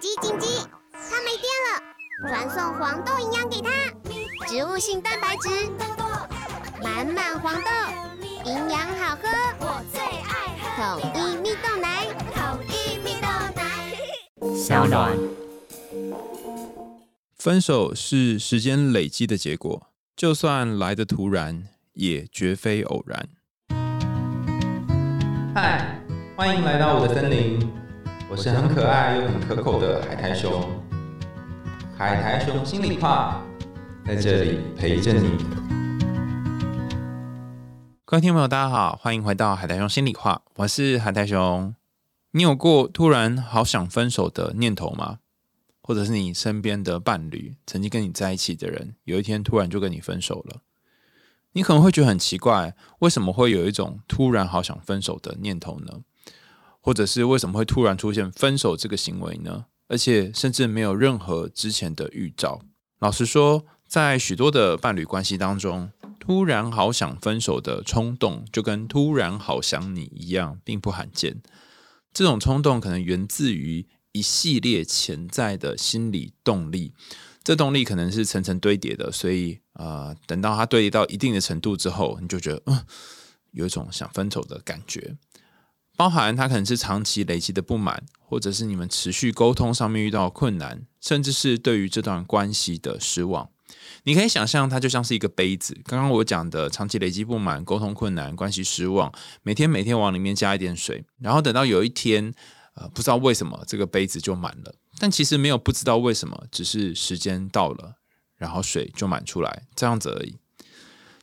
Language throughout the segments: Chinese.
紧急紧急！它没电了，传送黄豆营养给它，植物性蛋白质，满满黄豆，营养好喝，我最爱喝统一蜜豆奶，统一蜜豆奶。小暖。分手是时间累积的结果，就算来的突然，也绝非偶然。嗨，欢迎来到我的森林，我是很可爱又很可口的海苔熊。海苔熊心里话，在这里陪着你。各位听众朋友，大家好，欢迎回到海苔熊心里话，我是海苔熊。你有过突然好想分手的念头吗？或者是你身边的伴侣，曾经跟你在一起的人，有一天突然就跟你分手了？你可能会觉得很奇怪，为什么会有一种突然好想分手的念头呢？或者是为什么会突然出现分手这个行为呢？而且甚至没有任何之前的预兆。老实说，在许多的伴侣关系当中，突然好想分手的冲动，就跟突然好想你一样，并不罕见。这种冲动可能源自于一系列潜在的心理动力，这动力可能是层层堆叠的，所以呃，等到它堆叠到一定的程度之后，你就觉得嗯，有一种想分手的感觉。包含它可能是长期累积的不满，或者是你们持续沟通上面遇到困难，甚至是对于这段关系的失望。你可以想象，它就像是一个杯子。刚刚我讲的长期累积不满、沟通困难、关系失望，每天每天往里面加一点水，然后等到有一天，呃，不知道为什么这个杯子就满了。但其实没有不知道为什么，只是时间到了，然后水就满出来，这样子而已。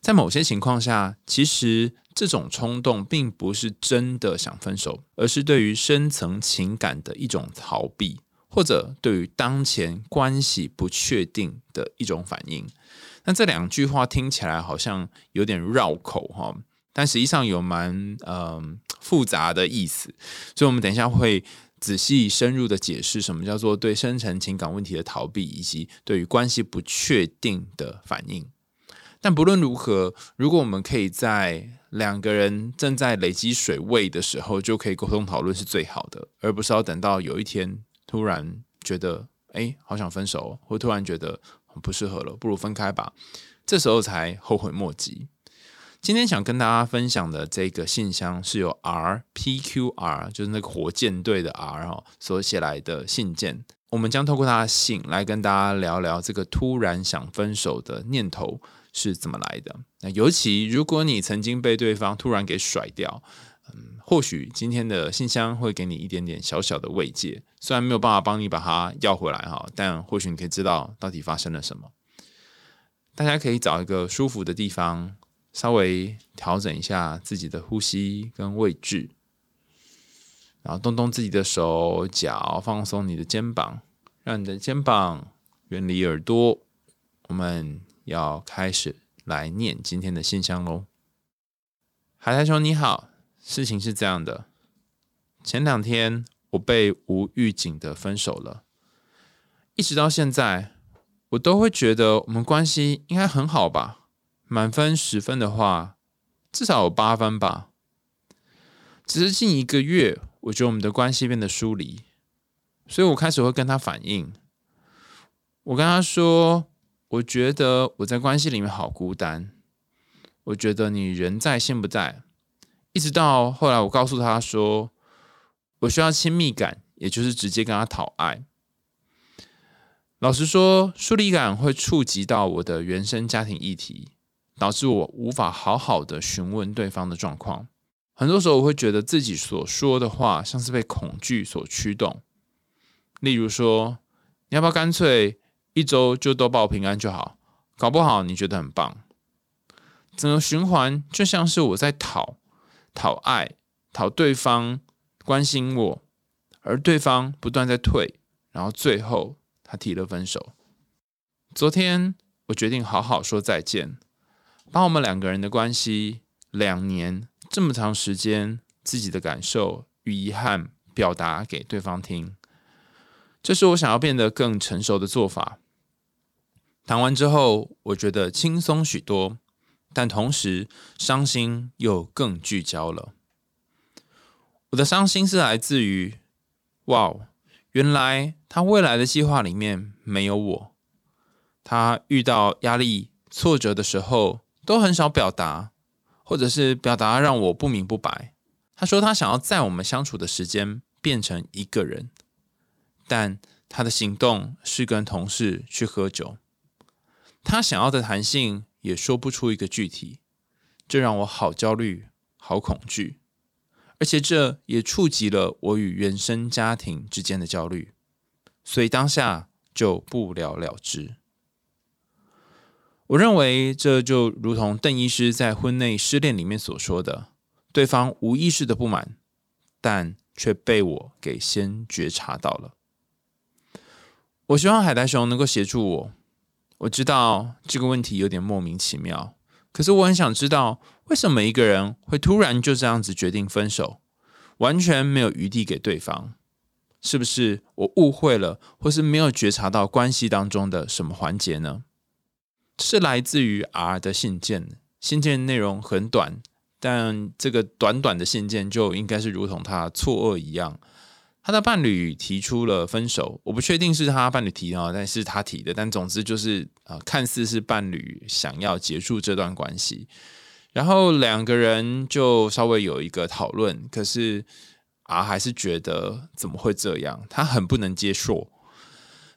在某些情况下，其实这种冲动并不是真的想分手，而是对于深层情感的一种逃避，或者对于当前关系不确定的一种反应。那这两句话听起来好像有点绕口哈，但实际上有蛮嗯复杂的意思。所以，我们等一下会仔细深入的解释什么叫做对深层情感问题的逃避，以及对于关系不确定的反应。但不论如何，如果我们可以在两个人正在累积水位的时候就可以沟通讨论，是最好的，而不是要等到有一天突然觉得哎，好想分手，或突然觉得很不适合了，不如分开吧，这时候才后悔莫及。今天想跟大家分享的这个信箱是由 R P Q R，就是那个火箭队的 R 哦，所写来的信件。我们将透过他的信来跟大家聊聊这个突然想分手的念头。是怎么来的？那尤其如果你曾经被对方突然给甩掉，嗯，或许今天的信箱会给你一点点小小的慰藉。虽然没有办法帮你把它要回来哈，但或许你可以知道到底发生了什么。大家可以找一个舒服的地方，稍微调整一下自己的呼吸跟位置，然后动动自己的手脚，放松你的肩膀，让你的肩膀远离耳朵。我们。要开始来念今天的信箱喽。海苔兄你好，事情是这样的，前两天我被无预警的分手了，一直到现在，我都会觉得我们关系应该很好吧？满分十分的话，至少有八分吧。只是近一个月，我觉得我们的关系变得疏离，所以我开始会跟他反映，我跟他说。我觉得我在关系里面好孤单。我觉得你人在心不在，一直到后来我告诉他说，我需要亲密感，也就是直接跟他讨爱。老实说，疏离感会触及到我的原生家庭议题，导致我无法好好的询问对方的状况。很多时候，我会觉得自己所说的话像是被恐惧所驱动。例如说，你要不要干脆？一周就都报平安就好，搞不好你觉得很棒。整个循环就像是我在讨讨爱，讨对方关心我，而对方不断在退，然后最后他提了分手。昨天我决定好好说再见，把我们两个人的关系两年这么长时间自己的感受与遗憾表达给对方听，这是我想要变得更成熟的做法。谈完之后，我觉得轻松许多，但同时伤心又更聚焦了。我的伤心是来自于，哇，原来他未来的计划里面没有我。他遇到压力、挫折的时候，都很少表达，或者是表达让我不明不白。他说他想要在我们相处的时间变成一个人，但他的行动是跟同事去喝酒。他想要的弹性也说不出一个具体，这让我好焦虑、好恐惧。而且这也触及了我与原生家庭之间的焦虑，所以当下就不了了之。我认为这就如同邓医师在婚内失恋里面所说的：对方无意识的不满，但却被我给先觉察到了。我希望海苔熊能够协助我。我知道这个问题有点莫名其妙，可是我很想知道。为什么一个人会突然就这样子决定分手，完全没有余地给对方？是不是我误会了，或是没有觉察到关系当中的什么环节呢？是来自于 R 的信件，信件内容很短，但这个短短的信件就应该是如同他错愕一样。他的伴侣提出了分手，我不确定是他伴侣提啊，但是他提的。但总之就是啊，看似是伴侣想要结束这段关系。然后两个人就稍微有一个讨论，可是啊，还是觉得怎么会这样？他很不能接受。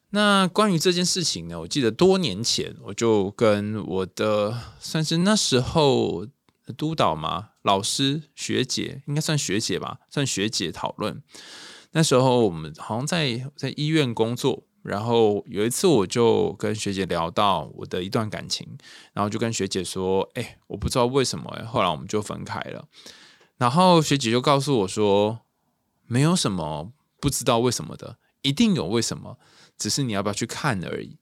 那关于这件事情呢？我记得多年前我就跟我的算是那时候督导嘛，老师学姐应该算学姐吧，算学姐讨论。那时候我们好像在在医院工作。然后有一次，我就跟学姐聊到我的一段感情，然后就跟学姐说：“哎，我不知道为什么，后来我们就分开了。”然后学姐就告诉我说：“没有什么不知道为什么的，一定有为什么，只是你要不要去看而已。”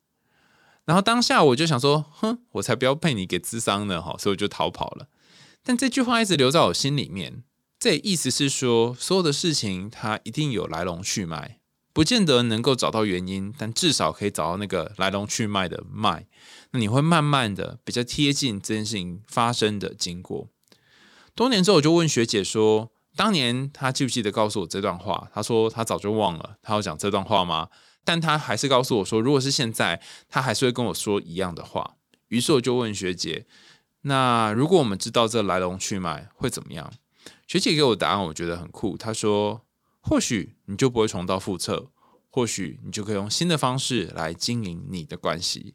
然后当下我就想说：“哼，我才不要被你给智商呢！”哈，所以我就逃跑了。但这句话一直留在我心里面，这意思是说，所有的事情它一定有来龙去脉。不见得能够找到原因，但至少可以找到那个来龙去脉的脉。那你会慢慢的比较贴近这件事情发生的经过。多年之后，我就问学姐说：“当年她记不记得告诉我这段话？”她说：“她早就忘了。”她要讲这段话吗？但她还是告诉我说：“如果是现在，她还是会跟我说一样的话。”于是我就问学姐：“那如果我们知道这来龙去脉会怎么样？”学姐给我答案，我觉得很酷。她说。或许你就不会重蹈覆辙，或许你就可以用新的方式来经营你的关系。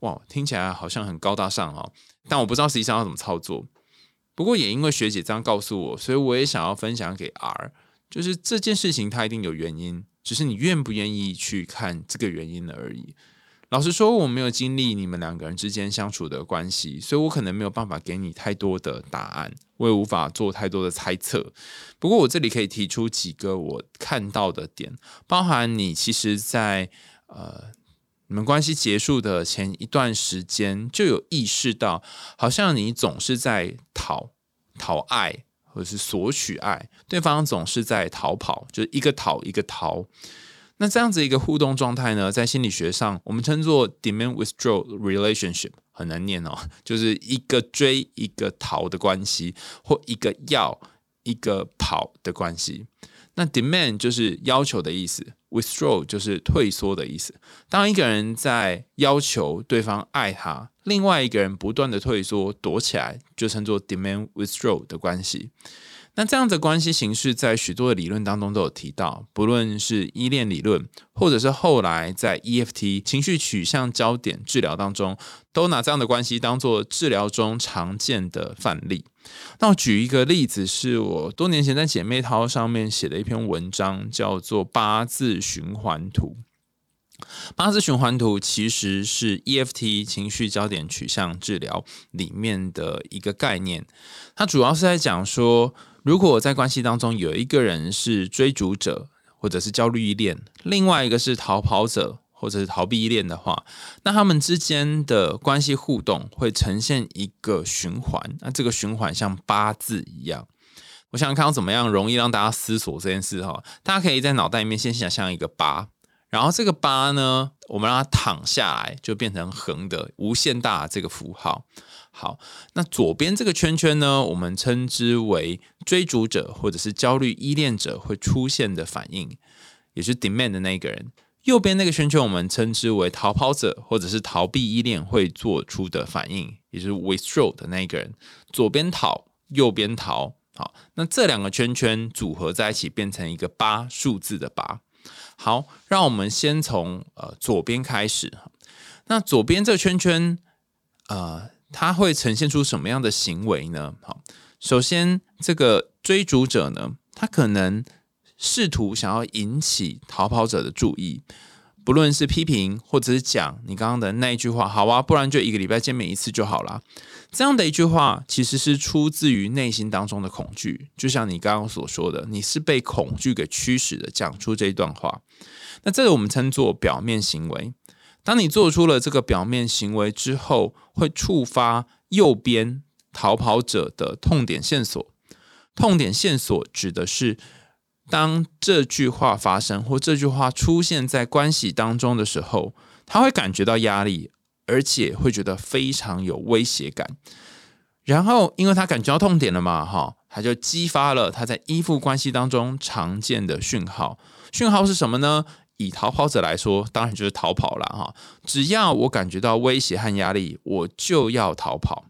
哇，听起来好像很高大上哦，但我不知道实际上要怎么操作。不过也因为学姐这样告诉我，所以我也想要分享给 R，就是这件事情它一定有原因，只是你愿不愿意去看这个原因而已。老实说，我没有经历你们两个人之间相处的关系，所以我可能没有办法给你太多的答案，我也无法做太多的猜测。不过，我这里可以提出几个我看到的点，包含你其实，在呃你们关系结束的前一段时间，就有意识到，好像你总是在讨讨爱，或者是索取爱，对方总是在逃跑，就是一个讨一个逃。那这样子一个互动状态呢，在心理学上，我们称作 demand withdrawal relationship，很难念哦，就是一个追一个逃的关系，或一个要一个跑的关系。那 demand 就是要求的意思，withdraw 就是退缩的意思。当一个人在要求对方爱他，另外一个人不断的退缩躲起来，就称作 demand withdraw 的关系。那这样的关系形式，在许多的理论当中都有提到，不论是依恋理论，或者是后来在 EFT 情绪取向焦点治疗当中，都拿这样的关系当做治疗中常见的范例。那我举一个例子，是我多年前在姐妹淘上面写的一篇文章，叫做八字循环图。八字循环图其实是 EFT 情绪焦点取向治疗里面的一个概念，它主要是在讲说。如果在关系当中有一个人是追逐者，或者是焦虑依恋，另外一个是逃跑者，或者是逃避依恋的话，那他们之间的关系互动会呈现一个循环。那这个循环像八字一样，我想看到怎么样容易让大家思索这件事哈。大家可以在脑袋里面先想象一个八，然后这个八呢，我们让它躺下来，就变成横的无限大这个符号。好，那左边这个圈圈呢，我们称之为追逐者或者是焦虑依恋者会出现的反应，也是 demand 的那一个人。右边那个圈圈我们称之为逃跑者，或者是逃避依恋会做出的反应，也就是 withdraw 的那一个人。左边逃，右边逃，好，那这两个圈圈组合在一起变成一个八数字的八。好，让我们先从呃左边开始。那左边这个圈圈，呃，它会呈现出什么样的行为呢？好，首先这个追逐者呢，他可能。试图想要引起逃跑者的注意，不论是批评或者是讲你刚刚的那一句话，好啊，不然就一个礼拜见面一次就好了。这样的一句话其实是出自于内心当中的恐惧，就像你刚刚所说的，你是被恐惧给驱使的，讲出这一段话。那这个我们称作表面行为。当你做出了这个表面行为之后，会触发右边逃跑者的痛点线索。痛点线索指的是。当这句话发生或这句话出现在关系当中的时候，他会感觉到压力，而且会觉得非常有威胁感。然后，因为他感觉到痛点了嘛，哈，他就激发了他在依附关系当中常见的讯号。讯号是什么呢？以逃跑者来说，当然就是逃跑了，哈。只要我感觉到威胁和压力，我就要逃跑。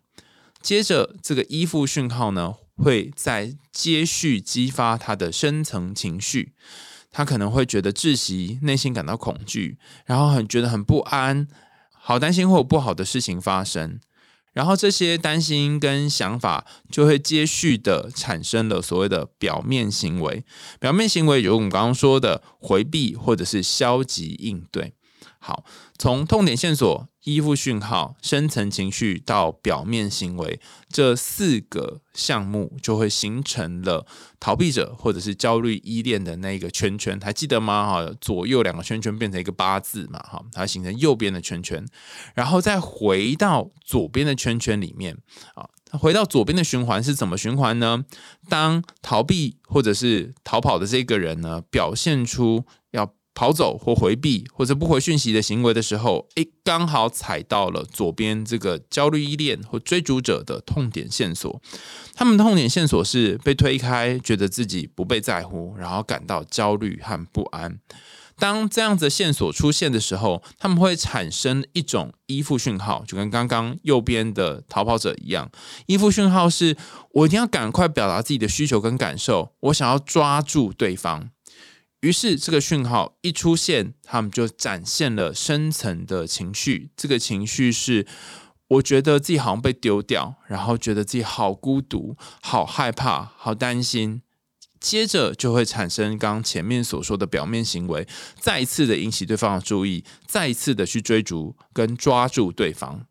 接着，这个依附讯号呢？会在接续激发他的深层情绪，他可能会觉得窒息，内心感到恐惧，然后很觉得很不安，好担心会有不好的事情发生，然后这些担心跟想法就会接续的产生了所谓的表面行为，表面行为有我们刚刚说的回避或者是消极应对。好，从痛点线索、依附讯号、深层情绪到表面行为，这四个项目就会形成了逃避者或者是焦虑依恋的那个圈圈，还记得吗？哈，左右两个圈圈变成一个八字嘛，哈，它形成右边的圈圈，然后再回到左边的圈圈里面啊，回到左边的循环是怎么循环呢？当逃避或者是逃跑的这个人呢，表现出要。跑走或回避或者不回讯息的行为的时候，诶，刚好踩到了左边这个焦虑依恋或追逐者的痛点线索。他们的痛点线索是被推开，觉得自己不被在乎，然后感到焦虑和不安。当这样子的线索出现的时候，他们会产生一种依附讯号，就跟刚刚右边的逃跑者一样。依附讯号是我一定要赶快表达自己的需求跟感受，我想要抓住对方。于是，这个讯号一出现，他们就展现了深层的情绪。这个情绪是，我觉得自己好像被丢掉，然后觉得自己好孤独、好害怕、好担心。接着就会产生刚前面所说的表面行为，再一次的引起对方的注意，再一次的去追逐跟抓住对方。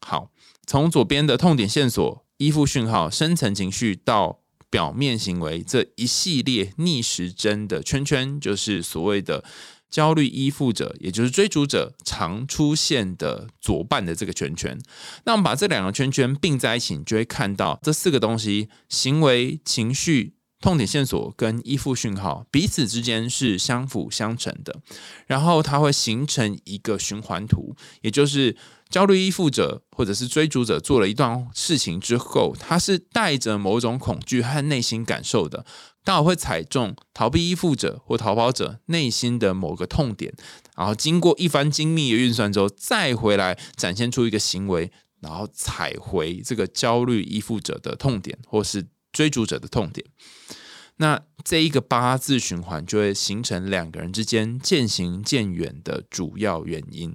好，从左边的痛点线索、依附讯号、深层情绪到。表面行为这一系列逆时针的圈圈，就是所谓的焦虑依附者，也就是追逐者常出现的左半的这个圈圈。那我们把这两个圈圈并在一起，你就会看到这四个东西：行为、情绪、痛点线索跟依附讯号彼此之间是相辅相成的。然后它会形成一个循环图，也就是。焦虑依附者或者是追逐者做了一段事情之后，他是带着某种恐惧和内心感受的，刚好会踩中逃避依附者或逃跑者内心的某个痛点，然后经过一番精密的运算之后，再回来展现出一个行为，然后踩回这个焦虑依附者的痛点或是追逐者的痛点，那这一个八字循环就会形成两个人之间渐行渐远的主要原因。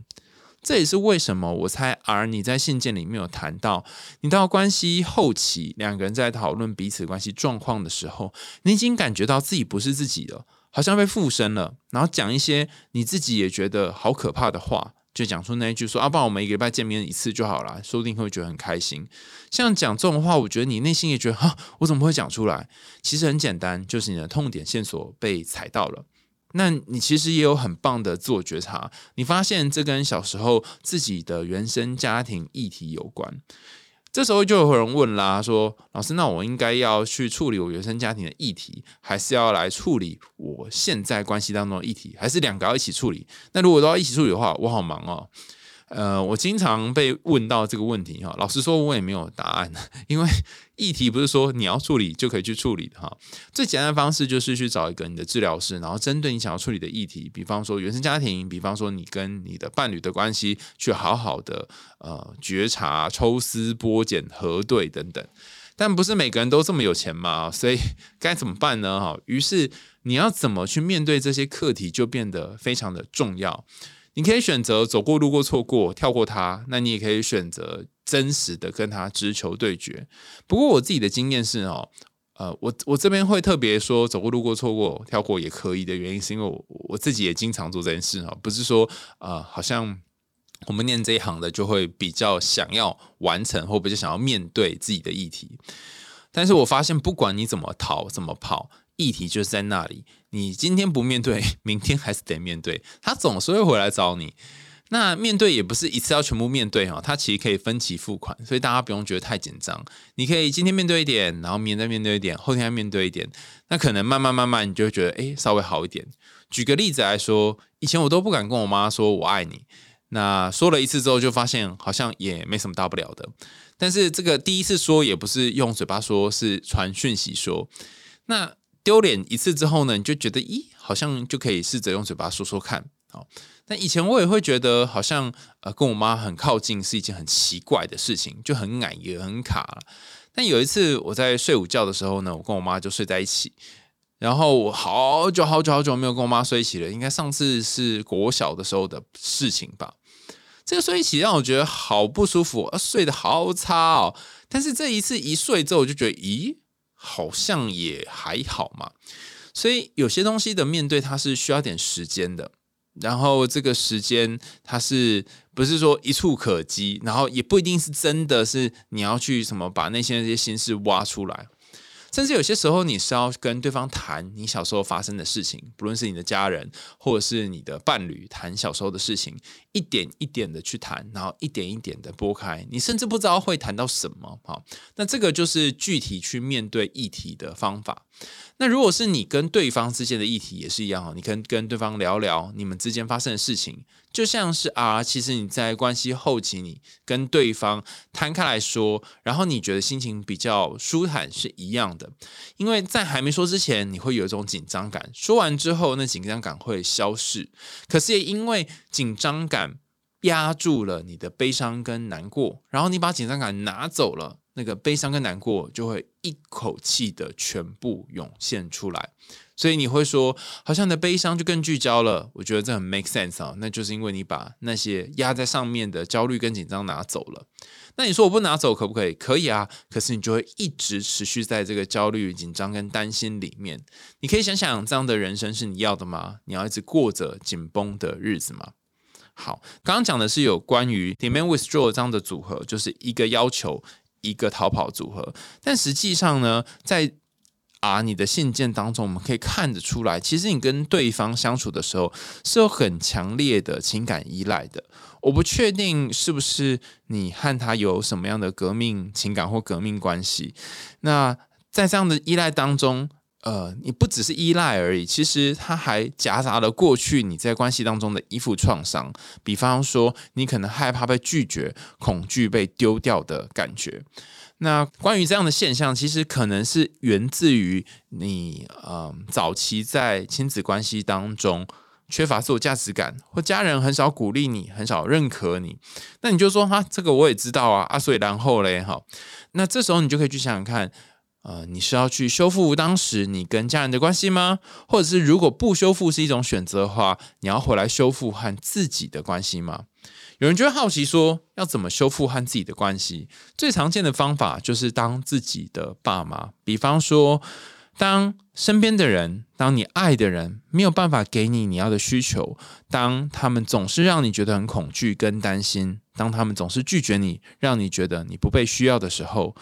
这也是为什么我猜，而你在信件里面有谈到，你到关系后期，两个人在讨论彼此关系状况的时候，你已经感觉到自己不是自己了，好像被附身了，然后讲一些你自己也觉得好可怕的话，就讲出那一句说：“啊，不然我们一个礼拜见面一次就好了，说不定会觉得很开心。”像讲这种话，我觉得你内心也觉得，哈，我怎么会讲出来？其实很简单，就是你的痛点线索被踩到了。那你其实也有很棒的自我觉察，你发现这跟小时候自己的原生家庭议题有关。这时候就有人问啦，说老师，那我应该要去处理我原生家庭的议题，还是要来处理我现在关系当中的议题，还是两个要一起处理？那如果都要一起处理的话，我好忙哦。呃，我经常被问到这个问题哈，老实说，我也没有答案，因为议题不是说你要处理就可以去处理的哈。最简单的方式就是去找一个你的治疗师，然后针对你想要处理的议题，比方说原生家庭，比方说你跟你的伴侣的关系，去好好的呃觉察、抽丝剥茧、核对等等。但不是每个人都这么有钱嘛，所以该怎么办呢？哈，于是你要怎么去面对这些课题，就变得非常的重要。你可以选择走过、路过、错过、跳过它，那你也可以选择真实的跟他直球对决。不过我自己的经验是哦，呃，我我这边会特别说走过、路过、错过、跳过也可以的原因，是因为我我自己也经常做这件事哈，不是说呃，好像。我们念这一行的就会比较想要完成，或比较想要面对自己的议题。但是我发现，不管你怎么逃、怎么跑，议题就是在那里。你今天不面对，明天还是得面对。他总是会回来找你。那面对也不是一次要全部面对哈，它其实可以分期付款，所以大家不用觉得太紧张。你可以今天面对一点，然后明天再面对一点，后天再面对一点。那可能慢慢慢慢，你就会觉得哎，稍微好一点。举个例子来说，以前我都不敢跟我妈说我爱你。那说了一次之后，就发现好像也没什么大不了的。但是这个第一次说也不是用嘴巴说，是传讯息说。那丢脸一次之后呢，你就觉得咦，好像就可以试着用嘴巴说说看。好，那以前我也会觉得好像呃跟我妈很靠近是一件很奇怪的事情，就很矮也很卡。但有一次我在睡午觉的时候呢，我跟我妈就睡在一起。然后我好久好久好久没有跟我妈睡一起了，应该上次是国小的时候的事情吧。这个睡一起让我觉得好不舒服，睡得好差哦。但是这一次一睡之后，我就觉得，咦，好像也还好嘛。所以有些东西的面对，它是需要点时间的。然后这个时间，它是不是说一触可及？然后也不一定是真的是你要去什么把那些那些心事挖出来。甚至有些时候，你是要跟对方谈你小时候发生的事情，不论是你的家人或者是你的伴侣，谈小时候的事情，一点一点的去谈，然后一点一点的拨开，你甚至不知道会谈到什么。好，那这个就是具体去面对议题的方法。那如果是你跟对方之间的议题也是一样哦，你可以跟对方聊聊你们之间发生的事情，就像是啊，其实你在关系后期，你跟对方摊开来说，然后你觉得心情比较舒坦是一样的，因为在还没说之前，你会有一种紧张感，说完之后，那紧张感会消逝，可是也因为紧张感压住了你的悲伤跟难过，然后你把紧张感拿走了。那个悲伤跟难过就会一口气的全部涌现出来，所以你会说，好像你的悲伤就更聚焦了。我觉得这很 make sense 啊，那就是因为你把那些压在上面的焦虑跟紧张拿走了。那你说我不拿走可不可以？可以啊，可是你就会一直持续在这个焦虑、紧张跟担心里面。你可以想想，这样的人生是你要的吗？你要一直过着紧绷的日子吗？好，刚刚讲的是有关于 demand withdraw 这样的组合，就是一个要求。一个逃跑组合，但实际上呢，在啊你的信件当中，我们可以看得出来，其实你跟对方相处的时候是有很强烈的情感依赖的。我不确定是不是你和他有什么样的革命情感或革命关系。那在这样的依赖当中。呃，你不只是依赖而已，其实它还夹杂了过去你在关系当中的依附创伤。比方说，你可能害怕被拒绝，恐惧被丢掉的感觉。那关于这样的现象，其实可能是源自于你呃早期在亲子关系当中缺乏自我价值感，或家人很少鼓励你，很少认可你。那你就说哈，这个我也知道啊啊，所以然后嘞哈，那这时候你就可以去想想看。呃，你是要去修复当时你跟家人的关系吗？或者是如果不修复是一种选择的话，你要回来修复和自己的关系吗？有人就会好奇说，要怎么修复和自己的关系？最常见的方法就是当自己的爸妈，比方说，当身边的人，当你爱的人没有办法给你你要的需求，当他们总是让你觉得很恐惧跟担心，当他们总是拒绝你，让你觉得你不被需要的时候。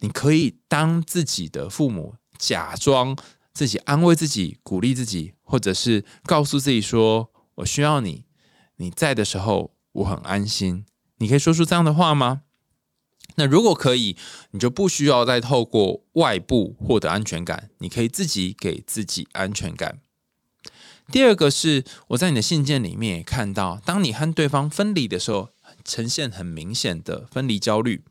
你可以当自己的父母，假装自己安慰自己、鼓励自己，或者是告诉自己说：“我需要你，你在的时候我很安心。”你可以说出这样的话吗？那如果可以，你就不需要再透过外部获得安全感，你可以自己给自己安全感。第二个是我在你的信件里面也看到，当你和对方分离的时候。呈现很明显的分离焦虑。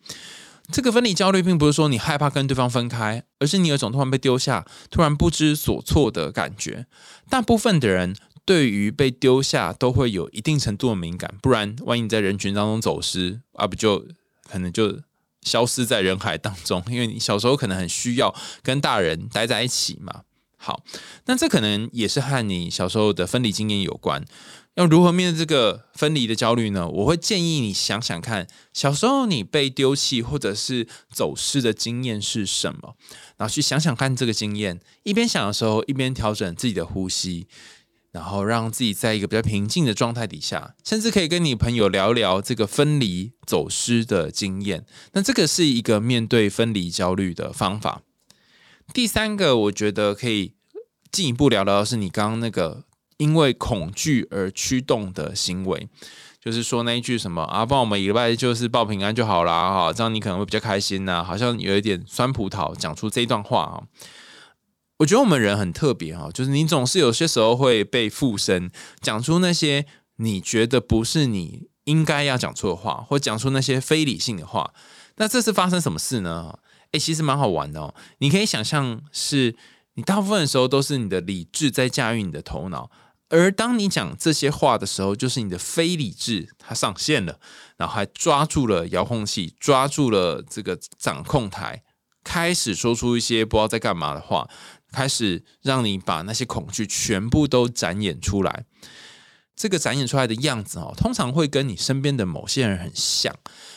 这个分离焦虑并不是说你害怕跟对方分开，而是你有一种突然被丢下、突然不知所措的感觉。大部分的人对于被丢下都会有一定程度的敏感，不然万一你在人群当中走失啊，不就可能就消失在人海当中？因为你小时候可能很需要跟大人待在一起嘛。好，那这可能也是和你小时候的分离经验有关。要如何面对这个分离的焦虑呢？我会建议你想想看，小时候你被丢弃或者是走失的经验是什么，然后去想想看这个经验。一边想的时候，一边调整自己的呼吸，然后让自己在一个比较平静的状态底下，甚至可以跟你朋友聊聊这个分离走失的经验。那这个是一个面对分离焦虑的方法。第三个，我觉得可以进一步聊聊的是你刚刚那个。因为恐惧而驱动的行为，就是说那一句什么啊，帮我们一礼拜就是报平安就好啦，哈，这样你可能会比较开心呐。好像有一点酸葡萄讲出这一段话啊。我觉得我们人很特别哈，就是你总是有些时候会被附身，讲出那些你觉得不是你应该要讲出的话，或讲出那些非理性的话。那这是发生什么事呢？诶，其实蛮好玩的哦。你可以想象，是你大部分的时候都是你的理智在驾驭你的头脑。而当你讲这些话的时候，就是你的非理智它上线了，然后还抓住了遥控器，抓住了这个掌控台，开始说出一些不知道在干嘛的话，开始让你把那些恐惧全部都展演出来。这个展演出来的样子哦，通常会跟你身边的某些人很像，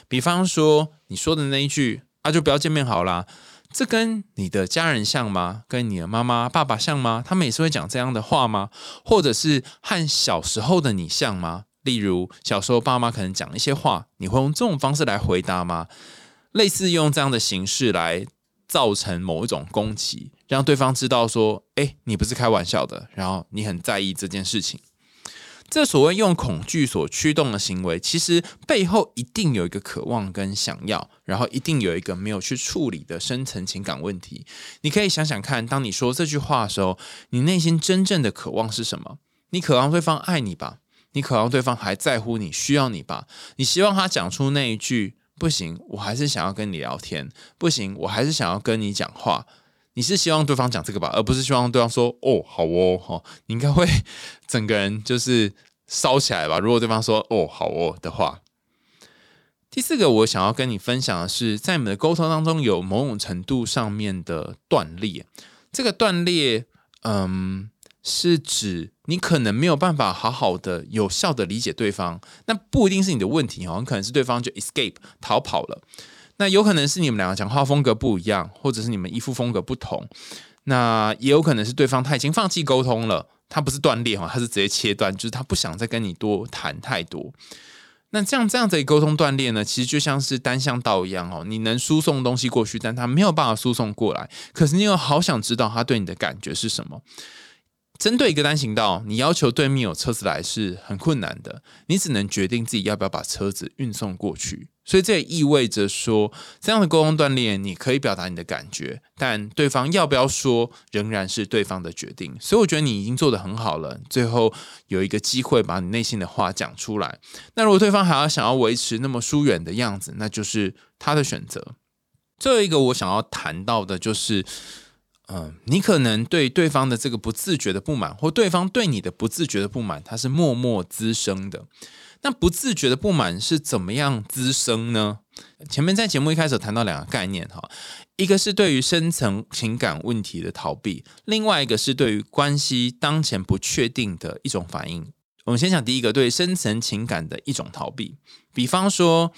比方说你说的那一句啊，就不要见面好啦。这跟你的家人像吗？跟你的妈妈、爸爸像吗？他们也是会讲这样的话吗？或者是和小时候的你像吗？例如小时候爸妈可能讲一些话，你会用这种方式来回答吗？类似用这样的形式来造成某一种攻击，让对方知道说：“哎，你不是开玩笑的。”然后你很在意这件事情。这所谓用恐惧所驱动的行为，其实背后一定有一个渴望跟想要，然后一定有一个没有去处理的深层情感问题。你可以想想看，当你说这句话的时候，你内心真正的渴望是什么？你渴望对方爱你吧？你渴望对方还在乎你、需要你吧？你希望他讲出那一句“不行，我还是想要跟你聊天”，“不行，我还是想要跟你讲话”。你是希望对方讲这个吧，而不是希望对方说“哦，好哦”哈，你应该会 整个人就是烧起来吧。如果对方说“哦，好哦”的话，第四个我想要跟你分享的是，在你们的沟通当中有某种程度上面的断裂。这个断裂，嗯，是指你可能没有办法好好的、有效的理解对方。那不一定是你的问题哦，很可能是对方就 escape 逃跑了。那有可能是你们两个讲话风格不一样，或者是你们依附风格不同。那也有可能是对方他已经放弃沟通了，他不是断裂哈，他是直接切断，就是他不想再跟你多谈太多。那这样这样子沟通断裂呢，其实就像是单向道一样哦，你能输送东西过去，但他没有办法输送过来。可是你又好想知道他对你的感觉是什么。针对一个单行道，你要求对面有车子来是很困难的，你只能决定自己要不要把车子运送过去。所以这也意味着说，这样的沟通锻炼，你可以表达你的感觉，但对方要不要说，仍然是对方的决定。所以我觉得你已经做得很好了，最后有一个机会把你内心的话讲出来。那如果对方还要想要维持那么疏远的样子，那就是他的选择。最后一个我想要谈到的就是。嗯，你可能对对方的这个不自觉的不满，或对方对你的不自觉的不满，它是默默滋生的。那不自觉的不满是怎么样滋生呢？前面在节目一开始谈到两个概念哈，一个是对于深层情感问题的逃避，另外一个是对于关系当前不确定的一种反应。我们先讲第一个，对深层情感的一种逃避，比方说。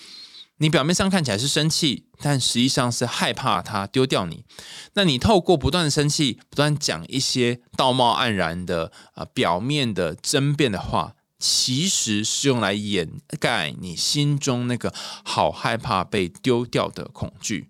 你表面上看起来是生气，但实际上是害怕他丢掉你。那你透过不断的生气，不断讲一些道貌岸然的啊表面的争辩的话，其实是用来掩盖你心中那个好害怕被丢掉的恐惧。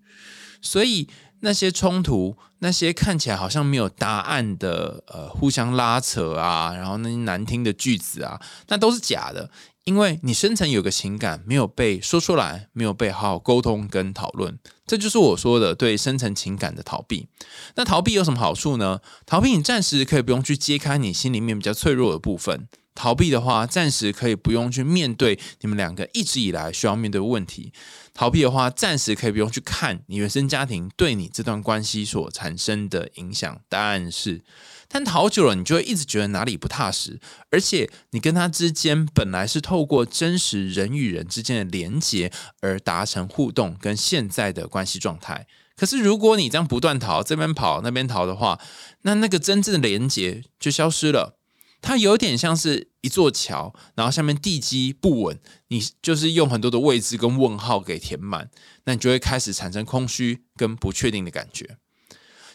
所以那些冲突，那些看起来好像没有答案的呃互相拉扯啊，然后那些难听的句子啊，那都是假的。因为你深层有个情感没有被说出来，没有被好好沟通跟讨论，这就是我说的对深层情感的逃避。那逃避有什么好处呢？逃避你暂时可以不用去揭开你心里面比较脆弱的部分，逃避的话，暂时可以不用去面对你们两个一直以来需要面对的问题。逃避的话，暂时可以不用去看你原生家庭对你这段关系所产生的影响。但是，但逃久了，你就会一直觉得哪里不踏实，而且你跟他之间本来是透过真实人与人之间的连接而达成互动，跟现在的关系状态。可是，如果你这样不断逃，这边跑那边逃的话，那那个真正的连接就消失了。它有点像是一座桥，然后下面地基不稳，你就是用很多的位置跟问号给填满，那你就会开始产生空虚跟不确定的感觉。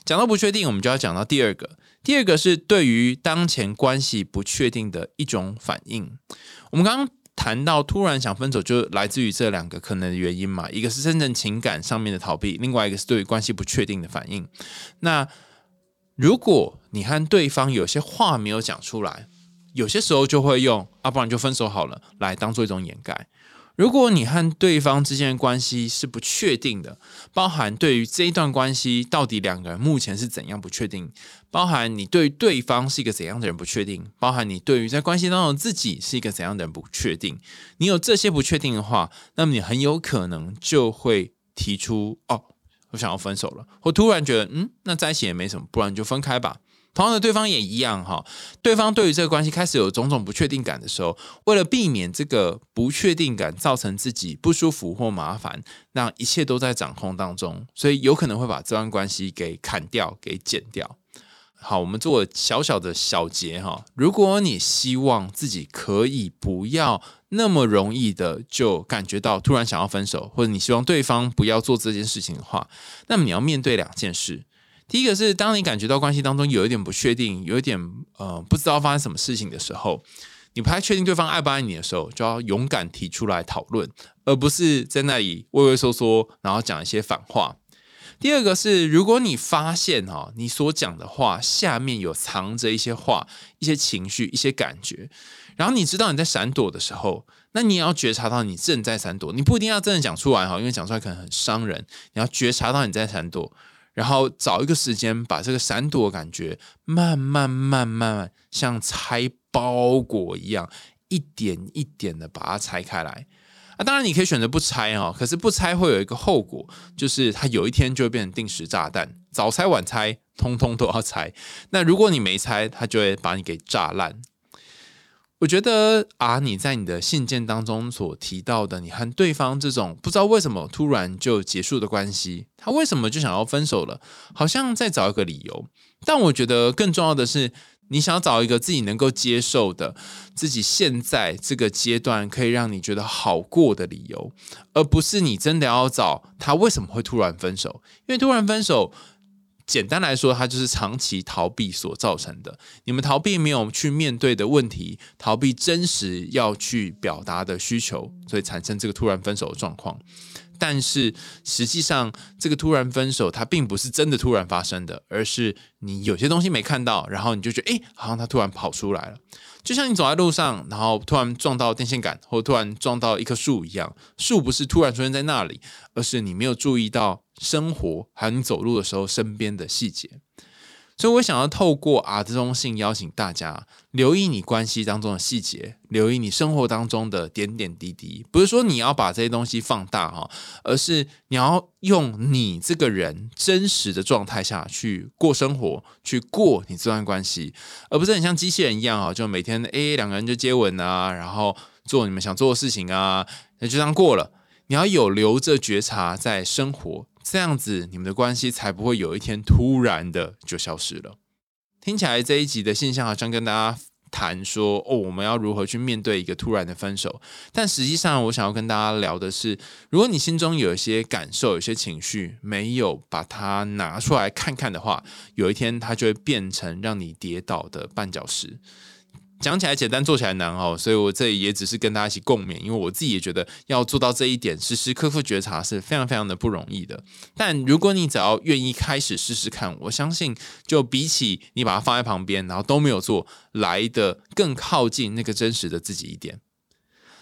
讲到不确定，我们就要讲到第二个，第二个是对于当前关系不确定的一种反应。我们刚刚谈到突然想分手，就来自于这两个可能的原因嘛，一个是真正情感上面的逃避，另外一个是对于关系不确定的反应。那如果你和对方有些话没有讲出来，有些时候就会用“啊，不然就分手好了”来当做一种掩盖。如果你和对方之间的关系是不确定的，包含对于这一段关系到底两个人目前是怎样不确定，包含你对对方是一个怎样的人不确定，包含你对于在关系当中自己是一个怎样的人不确定，你有这些不确定的话，那么你很有可能就会提出哦。我想要分手了，或突然觉得，嗯，那在一起也没什么，不然就分开吧。同样的，对方也一样哈。对方对于这个关系开始有种种不确定感的时候，为了避免这个不确定感造成自己不舒服或麻烦，让一切都在掌控当中，所以有可能会把这段关系给砍掉、给剪掉。好，我们做小小的小结哈。如果你希望自己可以不要那么容易的就感觉到突然想要分手，或者你希望对方不要做这件事情的话，那么你要面对两件事。第一个是，当你感觉到关系当中有一点不确定，有一点呃不知道发生什么事情的时候，你不太确定对方爱不爱你的时候，就要勇敢提出来讨论，而不是在那里畏畏缩缩，然后讲一些反话。第二个是，如果你发现哈，你所讲的话下面有藏着一些话、一些情绪、一些感觉，然后你知道你在闪躲的时候，那你也要觉察到你正在闪躲。你不一定要真的讲出来哈，因为讲出来可能很伤人。你要觉察到你在闪躲，然后找一个时间把这个闪躲的感觉慢慢、慢慢像拆包裹一样，一点一点的把它拆开来。啊当然，你可以选择不拆哈，可是不拆会有一个后果，就是它有一天就会变成定时炸弹，早拆晚拆，通通都要拆。那如果你没拆，它就会把你给炸烂。我觉得啊，你在你的信件当中所提到的，你和对方这种不知道为什么突然就结束的关系，他为什么就想要分手了？好像在找一个理由。但我觉得更重要的是。你想要找一个自己能够接受的，自己现在这个阶段可以让你觉得好过的理由，而不是你真的要找他为什么会突然分手。因为突然分手，简单来说，它就是长期逃避所造成的。你们逃避没有去面对的问题，逃避真实要去表达的需求，所以产生这个突然分手的状况。但是实际上，这个突然分手，它并不是真的突然发生的，而是你有些东西没看到，然后你就觉得，哎，好像它突然跑出来了。就像你走在路上，然后突然撞到电线杆，或突然撞到一棵树一样，树不是突然出现在那里，而是你没有注意到生活，还有你走路的时候身边的细节。所以我想要透过啊这封信邀请大家留意你关系当中的细节，留意你生活当中的点点滴滴。不是说你要把这些东西放大哈，而是你要用你这个人真实的状态下去过生活，去过你这段关系，而不是很像机器人一样哈，就每天诶两个人就接吻啊，然后做你们想做的事情啊，那就这样过了。你要有留着觉察在生活。这样子，你们的关系才不会有一天突然的就消失了。听起来这一集的现象好像跟大家谈说，哦，我们要如何去面对一个突然的分手？但实际上，我想要跟大家聊的是，如果你心中有一些感受、有些情绪，没有把它拿出来看看的话，有一天它就会变成让你跌倒的绊脚石。讲起来简单，做起来难哦，所以我这里也只是跟大家一起共勉，因为我自己也觉得要做到这一点，时时刻刻觉察是非常非常的不容易的。但如果你只要愿意开始试试看，我相信就比起你把它放在旁边，然后都没有做，来的更靠近那个真实的自己一点。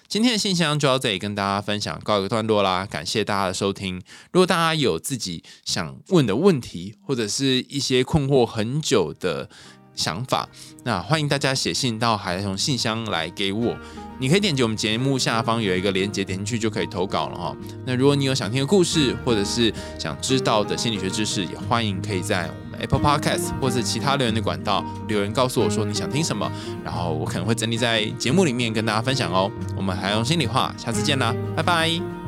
今天的信箱就到这里跟大家分享，告一个段落啦。感谢大家的收听。如果大家有自己想问的问题，或者是一些困惑很久的。想法。那欢迎大家写信到海苔熊信箱来给我。你可以点击我们节目下方有一个连接，点进去就可以投稿了哈。那如果你有想听的故事，或者是想知道的心理学知识，也欢迎可以在我们 Apple Podcast 或者其他留言的管道留言告诉我说你想听什么，然后我可能会整理在节目里面跟大家分享哦。我们还用心里话，下次见啦，拜拜。